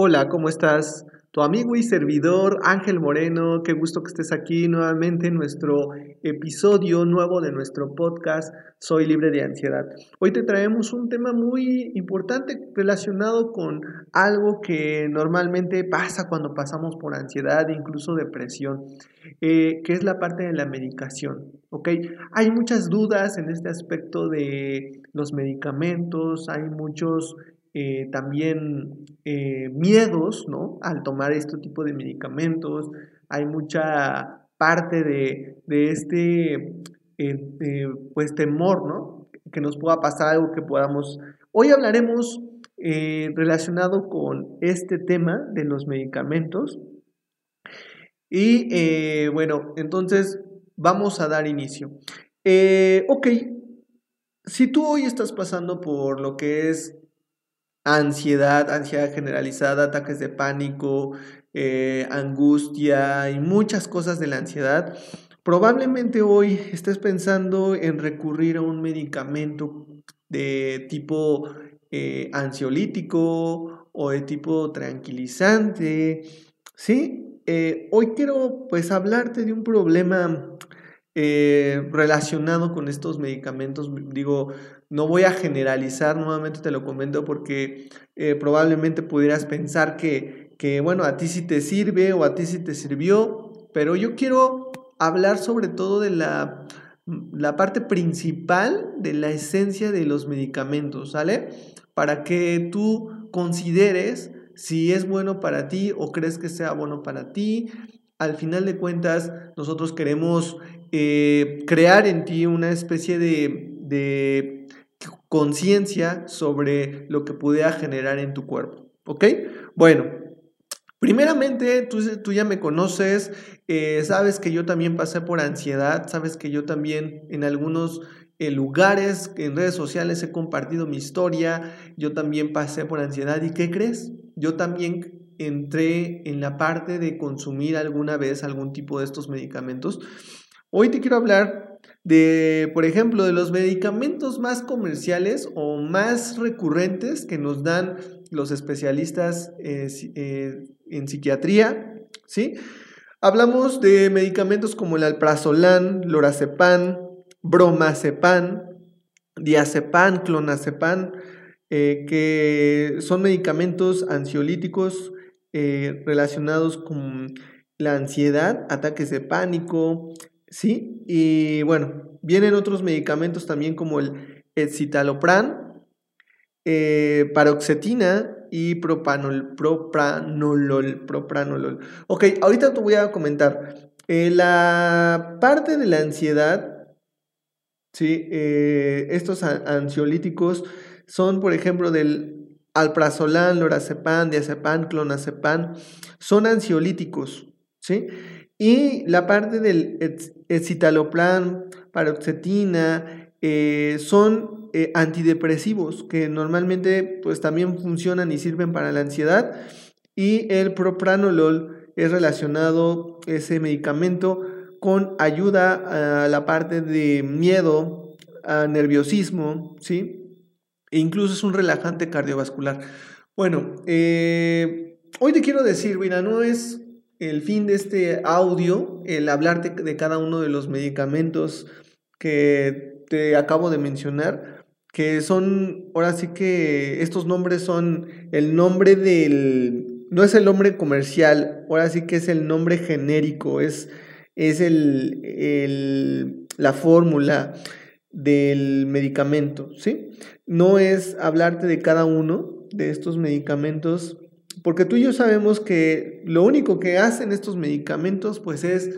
Hola, ¿cómo estás? Tu amigo y servidor Ángel Moreno, qué gusto que estés aquí nuevamente en nuestro episodio nuevo de nuestro podcast Soy libre de ansiedad. Hoy te traemos un tema muy importante relacionado con algo que normalmente pasa cuando pasamos por ansiedad, incluso depresión, eh, que es la parte de la medicación. Hay muchas dudas en este aspecto de los medicamentos, hay muchos eh, también eh, miedos, ¿no? Al tomar este tipo de medicamentos, hay mucha parte de, este, eh, pues, temor, ¿no? Que nos pueda pasar algo que podamos... Hoy hablaremos relacionado con este tema de los medicamentos. Y bueno, entonces vamos a dar inicio. ok, si tú hoy estás pasando por lo que es ansiedad, ansiedad generalizada, ataques de pánico, eh, angustia y muchas cosas de la ansiedad, probablemente hoy estés pensando en recurrir a un medicamento de tipo eh, ansiolítico o de tipo tranquilizante, ¿sí? Eh, hoy quiero pues hablarte de un problema relacionado con estos medicamentos, digo, no voy a generalizar, nuevamente te lo comento porque eh, probablemente pudieras pensar que, que, bueno, a ti sí te sirve o a ti sí te sirvió, pero yo quiero hablar sobre todo de la, la parte principal de la esencia de los medicamentos, ¿sale? Para que tú consideres si es bueno para ti o crees que sea bueno para ti. Al final de cuentas, nosotros queremos eh, crear en ti una especie de conciencia sobre lo que pudiera generar en tu cuerpo. ¿Ok? Bueno, primeramente tú, ya me conoces, eh, sabes que yo también pasé por ansiedad, sabes que yo también en algunos eh, lugares, en redes sociales he compartido mi historia, yo también pasé por ansiedad y ¿qué crees? Yo también entré en la parte de consumir alguna vez algún tipo de estos medicamentos. Hoy te quiero hablar de, por ejemplo, de los medicamentos más comerciales o más recurrentes que nos dan los especialistas eh, eh, en psiquiatría, ¿sí? Hablamos de medicamentos como el alprazolam, lorazepam, bromazepam, diazepam, clonazepam, eh, que son medicamentos ansiolíticos relacionados con la ansiedad, ataques de pánico, ¿sí? Y bueno, vienen otros medicamentos también como el escitalopran, eh, paroxetina y propanol, propranolol, propranolol. Ok, ahorita te voy a comentar. Eh, la parte de la ansiedad, ¿sí? Eh, estos ansiolíticos son, por ejemplo, del alprazolam, lorazepam, diazepam, clonazepam, son ansiolíticos, ¿sí? Y la parte del escitalopram, paroxetina, eh, son eh, antidepresivos que normalmente pues también funcionan y sirven para la ansiedad. Y el propranolol es relacionado, ese medicamento, con ayuda a la parte de miedo, a nerviosismo, ¿sí? E incluso es un relajante cardiovascular. Bueno, eh, hoy te quiero decir, mira, no es el fin de este audio, el hablarte de cada uno de los medicamentos que te acabo de mencionar, que son, ahora sí que estos nombres son el nombre del, no es el nombre comercial, ahora sí que es el nombre genérico, es, es el, el, la fórmula del medicamento, ¿sí? No es hablarte de cada uno de estos medicamentos porque tú y yo sabemos que lo único que hacen estos medicamentos pues es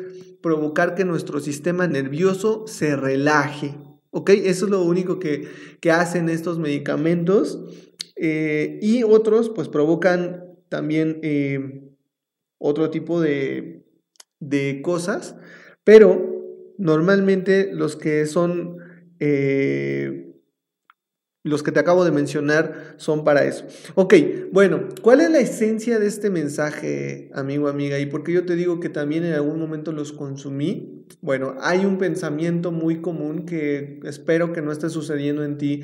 provocar que nuestro sistema nervioso se relaje, ¿Ok? Eso es lo único que, hacen estos medicamentos. Eh, y otros, pues provocan también eh, otro tipo de, de, cosas. Pero normalmente los que son eh, los que te acabo de mencionar son para eso. Ok, bueno, ¿cuál es la esencia de este mensaje, amigo, amiga? ¿Y por qué yo te digo que también en algún momento los consumí? Bueno, hay un pensamiento muy común que espero que no esté sucediendo en ti.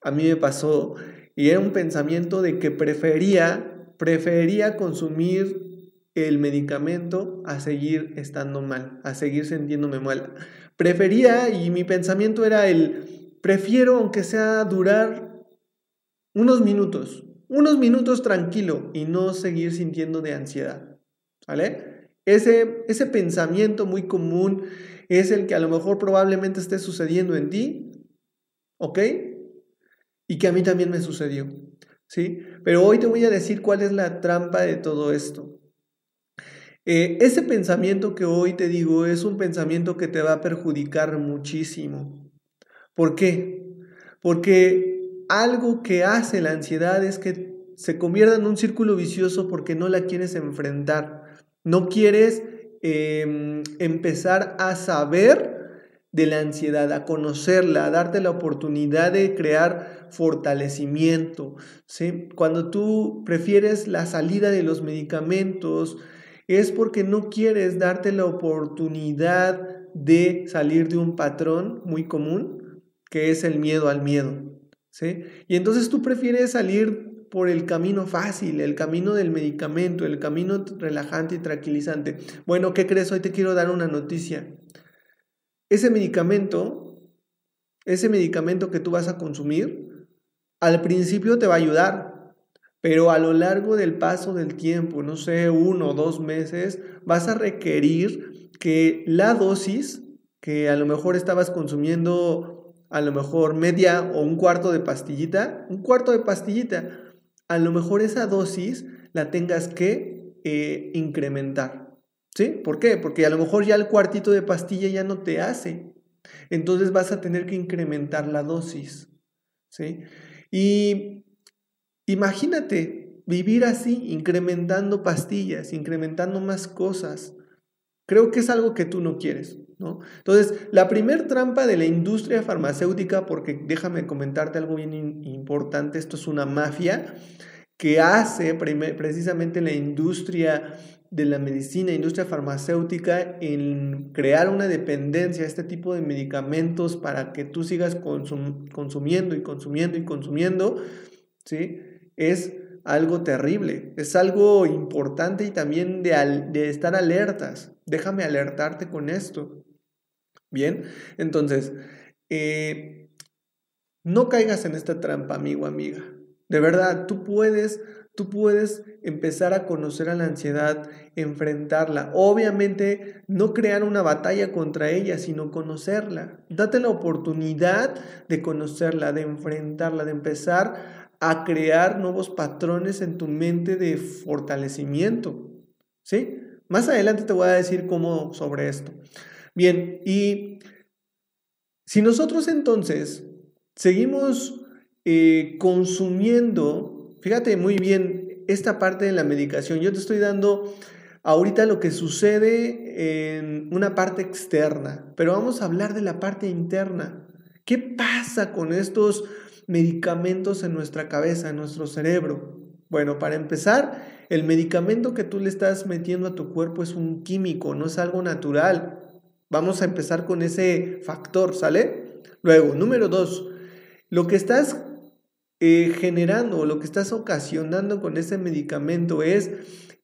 A mí me pasó y era un pensamiento de que prefería, prefería consumir el medicamento a seguir estando mal, a seguir sintiéndome mal. Prefería y mi pensamiento era el prefiero, aunque sea durar unos minutos, unos minutos tranquilo y no seguir sintiendo de ansiedad. ¿Vale? Ese, ese pensamiento muy común es el que a lo mejor probablemente esté sucediendo en ti, ¿ok? Y que a mí también me sucedió, ¿sí? Pero hoy te voy a decir cuál es la trampa de todo esto. Eh, ese pensamiento que hoy te digo es un pensamiento que te va a perjudicar muchísimo. ¿Por qué? Porque algo que hace la ansiedad es que se convierta en un círculo vicioso porque no la quieres enfrentar. No quieres em, empezar a saber de la ansiedad, a conocerla, a darte la oportunidad de crear fortalecimiento. ¿sí? Cuando tú prefieres la salida de los medicamentos, es porque no quieres darte la oportunidad de salir de un patrón muy común que es el miedo al miedo. ¿sí? Y entonces tú prefieres salir por el camino fácil, el camino del medicamento, el camino relajante y tranquilizante. Bueno, ¿qué crees? Hoy te quiero dar una noticia. Ese medicamento, ese medicamento que tú vas a consumir, al principio te va a ayudar, pero a lo largo del paso del tiempo, no sé, uno o dos meses, vas a requerir que la dosis que a lo mejor estabas consumiendo a lo mejor media o un cuarto de pastillita, un cuarto de pastillita, a lo mejor esa dosis la tengas que eh, incrementar. ¿Sí? ¿Por qué? Porque a lo mejor ya el cuartito de pastilla ya no te hace. Entonces vas a tener que incrementar la dosis. ¿Sí? Y imagínate vivir así, incrementando pastillas, incrementando más cosas. Creo que es algo que tú no quieres. ¿no? Entonces, la primer trampa de la industria farmacéutica, porque déjame comentarte algo bien importante, esto es una mafia que hace precisamente la industria de la medicina, industria farmacéutica, en crear una dependencia a este tipo de medicamentos para que tú sigas consumiendo y consumiendo y consumiendo, ¿sí? Es algo terrible, es algo importante y también de, de estar alertas. Déjame alertarte con esto. Bien, entonces, eh, no caigas en esta trampa, amigo, amiga. De verdad, tú puedes, tú puedes empezar a conocer a la ansiedad, enfrentarla. Obviamente, no crear una batalla contra ella, sino conocerla. Date la oportunidad de conocerla, de enfrentarla, de empezar a crear nuevos patrones en tu mente de fortalecimiento. ¿Sí? Más adelante te voy a decir cómo sobre esto. Bien, y si nosotros entonces seguimos eh, consumiendo, fíjate muy bien esta parte de la medicación, yo te estoy dando ahorita lo que sucede en una parte externa, pero vamos a hablar de la parte interna. ¿Qué pasa con estos medicamentos en nuestra cabeza, en nuestro cerebro? Bueno, para empezar, el medicamento que tú le estás metiendo a tu cuerpo es un químico, no es algo natural. Vamos a empezar con ese factor, ¿sale? Luego, número dos, lo que estás eh, generando, lo que estás ocasionando con ese medicamento es,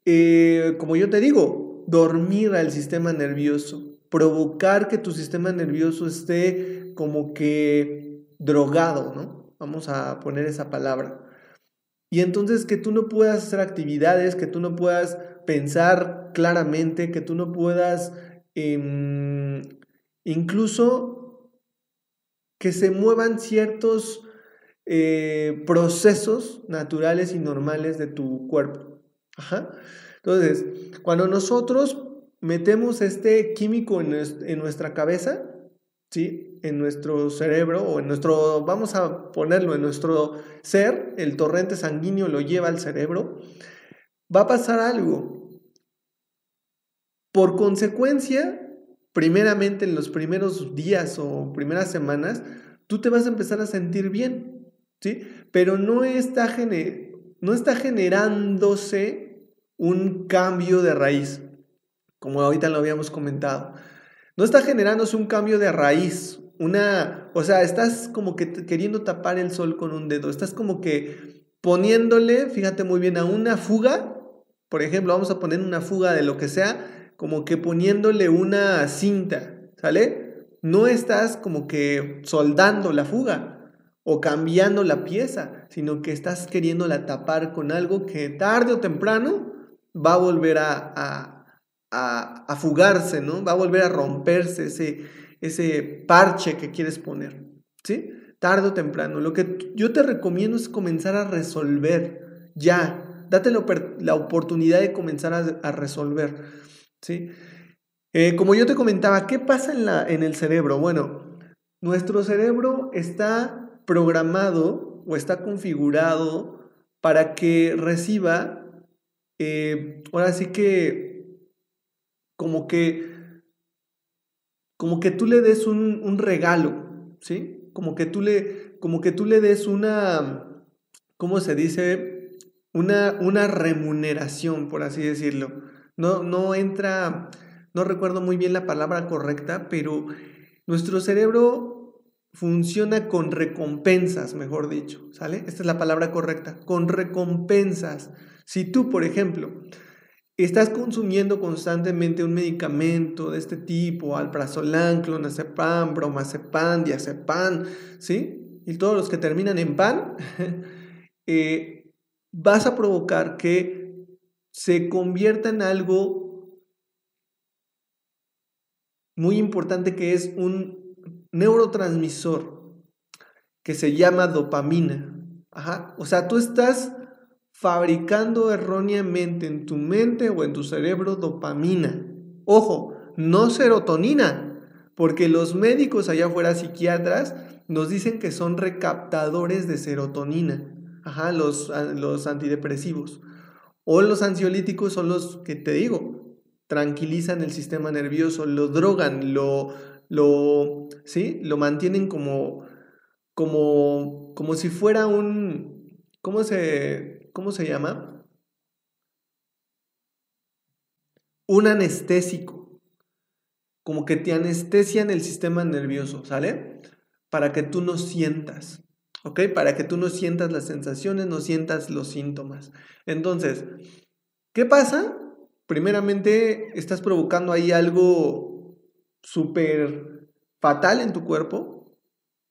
eh, como yo te digo, dormir al sistema nervioso, provocar que tu sistema nervioso esté como que drogado, ¿no? Vamos a poner esa palabra. Y entonces que tú no puedas hacer actividades, que tú no puedas pensar claramente, que tú no puedas em, incluso que se muevan ciertos eh, procesos naturales y normales de tu cuerpo. Entonces, cuando nosotros metemos este químico en, en nuestra cabeza, En nuestro cerebro o en nuestro, vamos a ponerlo, en nuestro ser, el torrente sanguíneo lo lleva al cerebro, va a pasar algo. Por consecuencia, primeramente en los primeros días o primeras semanas, tú te vas a empezar a sentir bien, ¿sí? Pero no está, no está generándose un cambio de raíz, como ahorita lo habíamos comentado. No está generándose un cambio de raíz, una, o sea, estás como que queriendo tapar el sol con un dedo, estás como que poniéndole, fíjate muy bien, a una fuga, por ejemplo, vamos a poner una fuga de lo que sea, como que poniéndole una cinta, ¿sale? No estás como que soldando la fuga o cambiando la pieza, sino que estás queriéndola tapar con algo que tarde o temprano va a volver a, a, fugarse, ¿no? Va a volver a romperse ese, ese parche que quieres poner, ¿sí? Tarde o temprano. Lo que yo te recomiendo es comenzar a resolver ya. Date la, oportunidad de comenzar a, resolver, ¿sí? Eh, como yo te comentaba, ¿qué pasa en, la, en el cerebro? Bueno, nuestro cerebro está programado o está configurado para que reciba, eh, ahora sí que como que, como que tú le des un, regalo, ¿sí? Como que tú le, como que tú le des una, ¿cómo se dice? Una, una remuneración, por así decirlo. No, no entra, no recuerdo muy bien la palabra correcta, pero nuestro cerebro funciona con recompensas, mejor dicho, ¿sale? Esta es la palabra correcta, con recompensas. Si tú, por ejemplo, estás consumiendo constantemente un medicamento de este tipo, alprazolam, clonazepam, bromazepam, diazepam, ¿sí? Y todos los que terminan en pan, eh, vas a provocar que se convierta en algo muy importante que es un neurotransmisor que se llama dopamina. Ajá. O sea, tú estás fabricando erróneamente en tu mente o en tu cerebro dopamina. Ojo, no serotonina, porque los médicos allá afuera, psiquiatras, nos dicen que son recaptadores de serotonina. Ajá, los, los antidepresivos. O los ansiolíticos son los que te digo, tranquilizan el sistema nervioso, lo drogan, lo, lo, ¿sí? lo mantienen como, como, como si fuera un, ¿cómo se, ¿cómo se llama? Un anestésico. Como que te anestesian el sistema nervioso, ¿sale? Para que tú no sientas, ¿ok? Para que tú no sientas las sensaciones, no sientas los síntomas. Entonces, ¿qué pasa? Primeramente, estás provocando ahí algo súper fatal en tu cuerpo,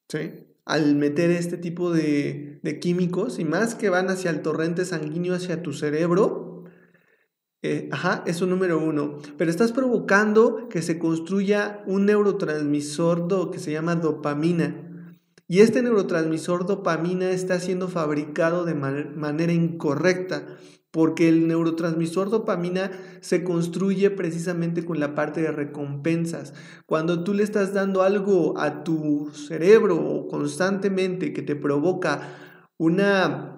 ¿sí? Al meter este tipo de, químicos y más que van hacia el torrente sanguíneo, hacia tu cerebro, eh, ajá, eso número uno. Pero estás provocando que se construya un neurotransmisor que se llama dopamina. Y este neurotransmisor dopamina está siendo fabricado de manera incorrecta porque el neurotransmisor dopamina se construye precisamente con la parte de recompensas. Cuando tú le estás dando algo a tu cerebro constantemente que te provoca una,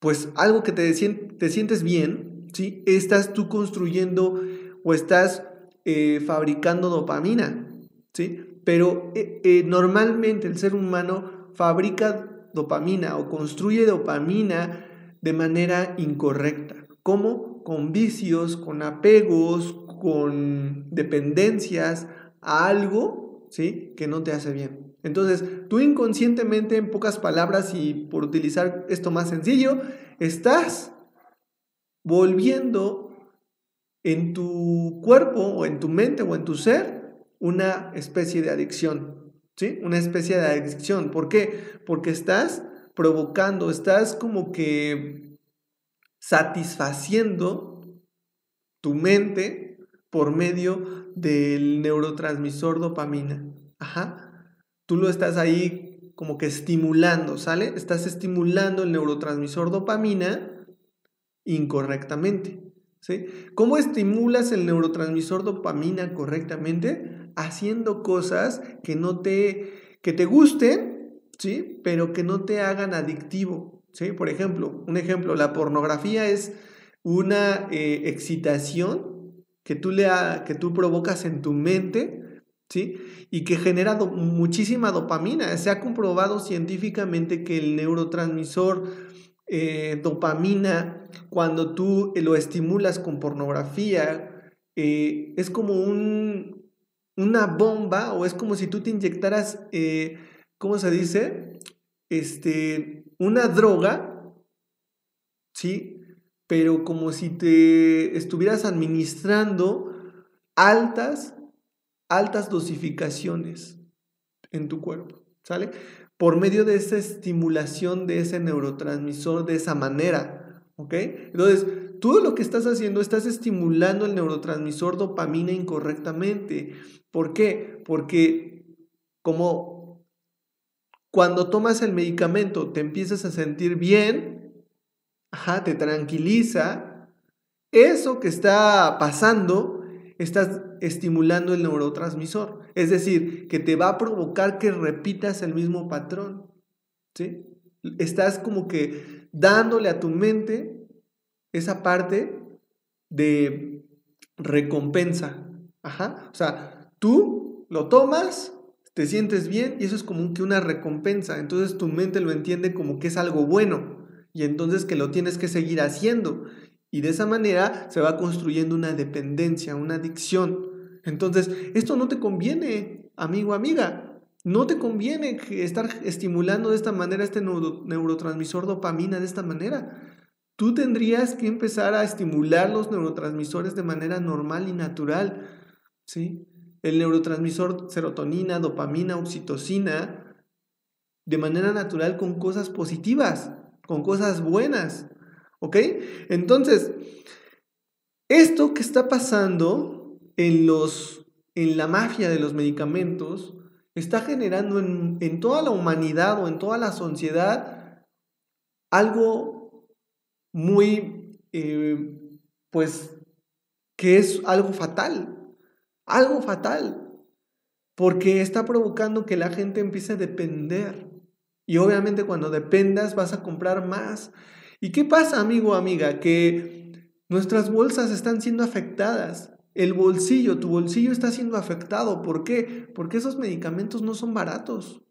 pues algo que te, te sientes bien, ¿sí? Estás tú construyendo o estás eh, fabricando dopamina, ¿sí? Pero eh, eh, normalmente el ser humano fabrica dopamina o construye dopamina de manera incorrecta. ¿Cómo? Con vicios, con apegos, con dependencias a algo, ¿sí? Que no te hace bien. Entonces, tú inconscientemente, en pocas palabras y por utilizar esto más sencillo, estás volviendo en tu cuerpo o en tu mente o en tu ser una especie de adicción, ¿sí? Una especie de adicción. ¿Por qué? Porque estás provocando, estás como que satisfaciendo tu mente por medio del neurotransmisor dopamina. Ajá. Tú lo estás ahí como que estimulando, ¿sale? Estás estimulando el neurotransmisor dopamina incorrectamente. ¿sí? ¿Cómo estimulas el neurotransmisor dopamina correctamente? haciendo cosas que no te, que te gusten, ¿sí? Pero que no te hagan adictivo, ¿sí? Por ejemplo, un ejemplo, la pornografía es una eh, excitación que tú, le que tú provocas en tu mente, ¿sí? Y que genera muchísima dopamina. Se ha comprobado científicamente que el neurotransmisor eh, dopamina, cuando tú lo estimulas con pornografía, eh, es como un, una bomba o es como si tú te inyectaras, ¿cómo se dice? Este, una droga, ¿sí? Pero como si te estuvieras administrando altas, altas dosificaciones en tu cuerpo, ¿sale? Por medio de esa estimulación de ese neurotransmisor de esa manera, ¿ok? Entonces, todo lo que estás haciendo, estás estimulando el neurotransmisor dopamina incorrectamente. ¿Por qué? Porque como cuando tomas el medicamento te empiezas a sentir bien, ajá, te tranquiliza, eso que está pasando, estás estimulando el neurotransmisor. Es decir, que te va a provocar que repitas el mismo patrón. ¿sí? Estás como que dándole a tu mente esa parte de recompensa. Ajá. O sea, tú lo tomas, te sientes bien y eso es como que una recompensa. Entonces tu mente lo entiende como que es algo bueno y entonces que lo tienes que seguir haciendo. Y de esa manera se va construyendo una dependencia, una adicción. Entonces, esto no te conviene, amigo, amiga. No te conviene estar estimulando de esta manera este neurotransmisor dopamina de esta manera. Tú tendrías que empezar a estimular los neurotransmisores de manera normal y natural, ¿sí? El neurotransmisor serotonina, dopamina, oxitocina, de manera natural con cosas positivas, con cosas buenas, ¿ok? Entonces, esto que está pasando en, los, en la mafia de los medicamentos está generando en, en toda la humanidad o en toda la sociedad algo muy, eh, pues, que es algo fatal, algo fatal, porque está provocando que la gente empiece a depender. Y obviamente cuando dependas vas a comprar más. ¿Y qué pasa, amigo o amiga? Que nuestras bolsas están siendo afectadas. El bolsillo, tu bolsillo está siendo afectado. ¿Por qué? Porque esos medicamentos no son baratos.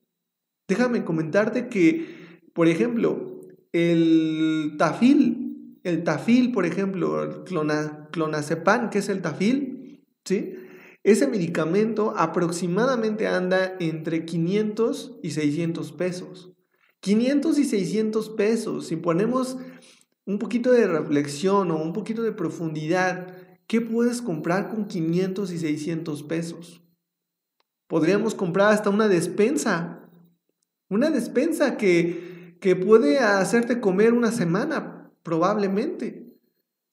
Déjame comentarte que, por ejemplo, el tafil, el tafil, por ejemplo, el clonazepam, que es el tafil, ¿sí? Ese medicamento aproximadamente anda entre 500 y 600 pesos. 500 y 600 pesos. Si ponemos un poquito de reflexión o un poquito de profundidad, ¿qué puedes comprar con 500 y 600 pesos? Podríamos comprar hasta una despensa. Una despensa que que puede hacerte comer una semana, probablemente.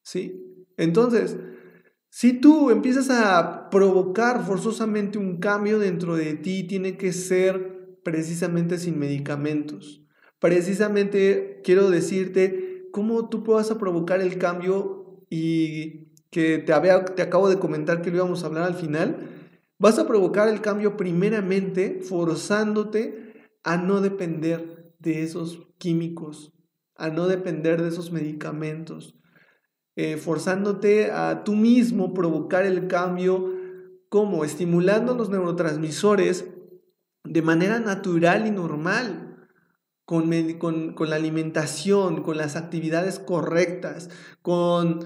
¿Sí? Entonces, si tú empiezas a provocar forzosamente un cambio dentro de ti, tiene que ser precisamente sin medicamentos. Precisamente quiero decirte cómo tú puedas provocar el cambio y que te, te acabo de comentar que lo íbamos a hablar al final. Vas a provocar el cambio primeramente forzándote a no depender de esos químicos, a no depender de esos medicamentos, eh, forzándote a tú mismo provocar el cambio como estimulando los neurotransmisores de manera natural y normal, con, con, la alimentación, con las actividades correctas, con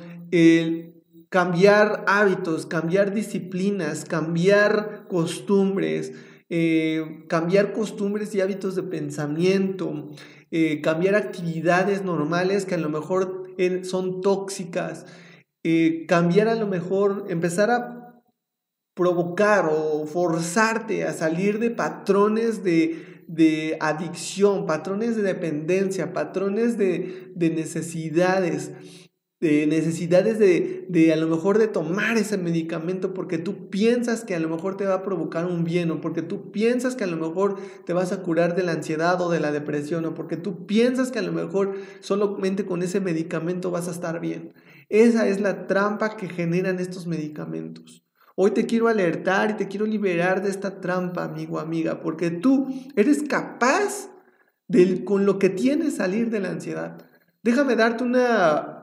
cambiar hábitos, cambiar disciplinas, cambiar costumbres, eh, cambiar costumbres y hábitos de pensamiento, eh, cambiar actividades normales que a lo mejor eh, son tóxicas, cambiar a lo mejor, empezar a provocar o forzarte a salir de patrones de, adicción, patrones de dependencia, patrones de, de necesidades de necesidades de, de, a lo mejor de tomar ese medicamento porque tú piensas que a lo mejor te va a provocar un bien o porque tú piensas que a lo mejor te vas a curar de la ansiedad o de la depresión o porque tú piensas que a lo mejor solamente con ese medicamento vas a estar bien. Esa es la trampa que generan estos medicamentos. Hoy te quiero alertar y te quiero liberar de esta trampa, amigo, amiga, porque tú eres capaz de, con lo que tienes, salir de la ansiedad. Déjame darte una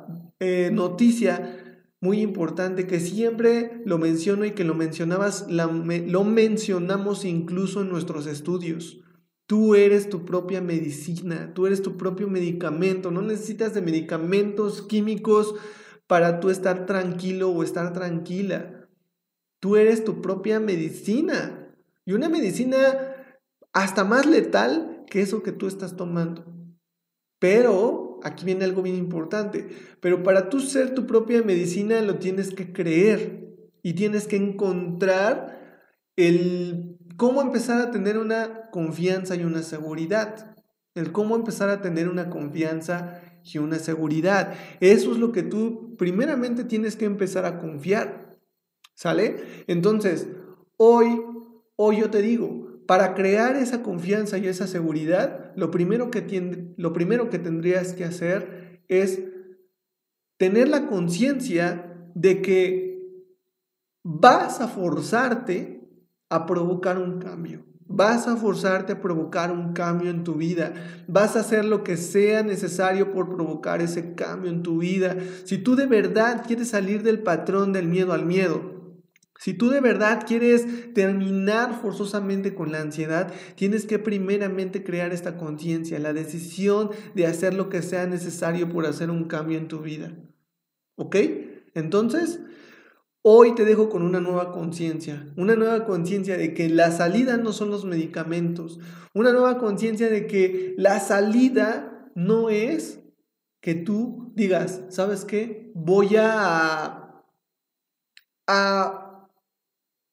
eh, noticia muy importante que siempre lo menciono y que lo mencionabas, lo mencionamos incluso en nuestros estudios. Tú eres tu propia medicina, tú eres tu propio medicamento, no necesitas de medicamentos químicos para tú estar tranquilo o estar tranquila. Tú eres tu propia medicina y una medicina hasta más letal que eso que tú estás tomando. Pero, aquí viene algo bien importante, pero para tú ser tu propia medicina lo tienes que creer y tienes que encontrar el cómo empezar a tener una confianza y una seguridad. El cómo empezar a tener una confianza y una seguridad. Eso es lo que tú primeramente tienes que empezar a confiar. ¿Sale? Entonces, hoy, hoy yo te digo, para crear esa confianza y esa seguridad, lo primero que, lo primero que tendrías que hacer es tener la conciencia de que vas a forzarte a provocar un cambio. Vas a forzarte a provocar un cambio en tu vida. Vas a hacer lo que sea necesario por provocar ese cambio en tu vida. Si tú de verdad quieres salir del patrón del miedo al miedo, si tú de verdad quieres terminar forzosamente con la ansiedad, tienes que primeramente crear esta conciencia, la decisión de hacer lo que sea necesario por hacer un cambio en tu vida. ¿Ok? Entonces, Hoy te dejo con una nueva conciencia, una nueva conciencia de que la salida no son los medicamentos, una nueva conciencia de que la salida no es que tú digas, ¿sabes qué? Voy a, a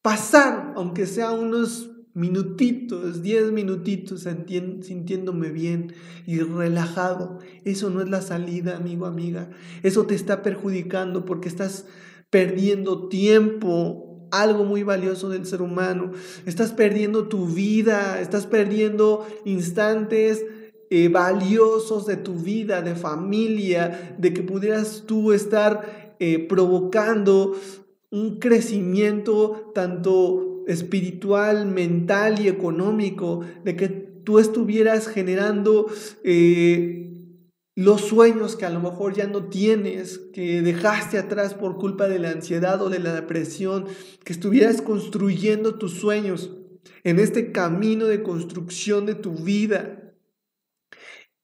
pasar, aunque sea unos minutitos, 10 minutitos sintiéndome bien y relajado. Eso no es la salida, amigo, amiga. Eso te está perjudicando porque estás perdiendo tiempo, algo muy valioso del ser humano. Estás perdiendo tu vida, estás perdiendo instantes eh, valiosos de tu vida, de familia, de que pudieras tú estar eh, provocando un crecimiento tanto espiritual, mental y económico, de que tú estuvieras generando eh, los sueños que a lo mejor ya no tienes, que dejaste atrás por culpa de la ansiedad o de la depresión, que estuvieras construyendo tus sueños en este camino de construcción de tu vida.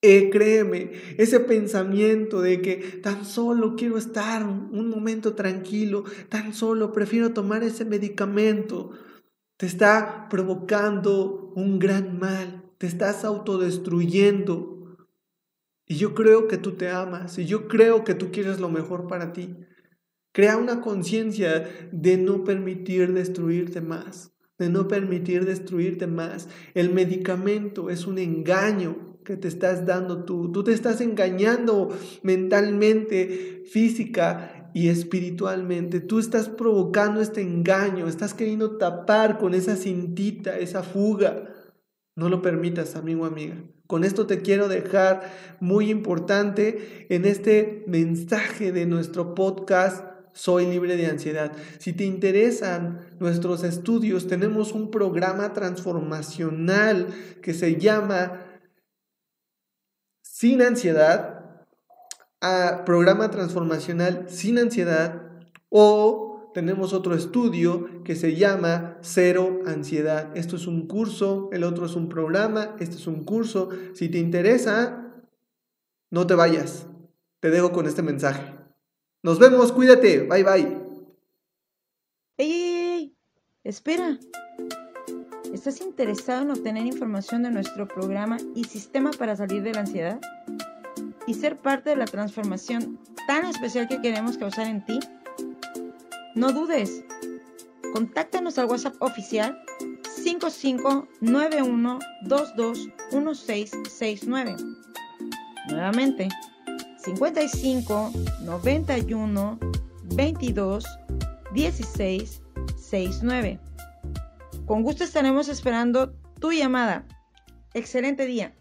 Eh, créeme, ese pensamiento de que tan solo quiero estar un momento tranquilo, tan solo prefiero tomar ese medicamento, te está provocando un gran mal, te estás autodestruyendo. Y yo creo que tú te amas y yo creo que tú quieres lo mejor para ti. Crea una conciencia de no permitir destruirte más, de no permitir destruirte más. El medicamento es un engaño que te estás dando tú. Tú te estás engañando mentalmente, física y espiritualmente. Tú estás provocando este engaño, estás queriendo tapar con esa cintita, esa fuga. No lo permitas, amigo, amiga. Con esto te quiero dejar muy importante en este mensaje de nuestro podcast Soy libre de ansiedad. Si te interesan nuestros estudios, tenemos un programa transformacional que se llama Sin ansiedad, a programa transformacional sin ansiedad o tenemos otro estudio que se llama Cero Ansiedad. Esto es un curso, el otro es un programa, este es un curso. Si te interesa, no te vayas. Te dejo con este mensaje. Nos vemos, cuídate. Bye bye. ¡Ey, ey, ey! Espera. ¿Estás interesado en obtener información de nuestro programa y sistema para salir de la ansiedad? ¿Y ser parte de la transformación tan especial que queremos causar en ti? No dudes. Contáctanos al WhatsApp oficial 5591221669. Nuevamente, 55 91 22 16 69. Con gusto estaremos esperando tu llamada. Excelente día.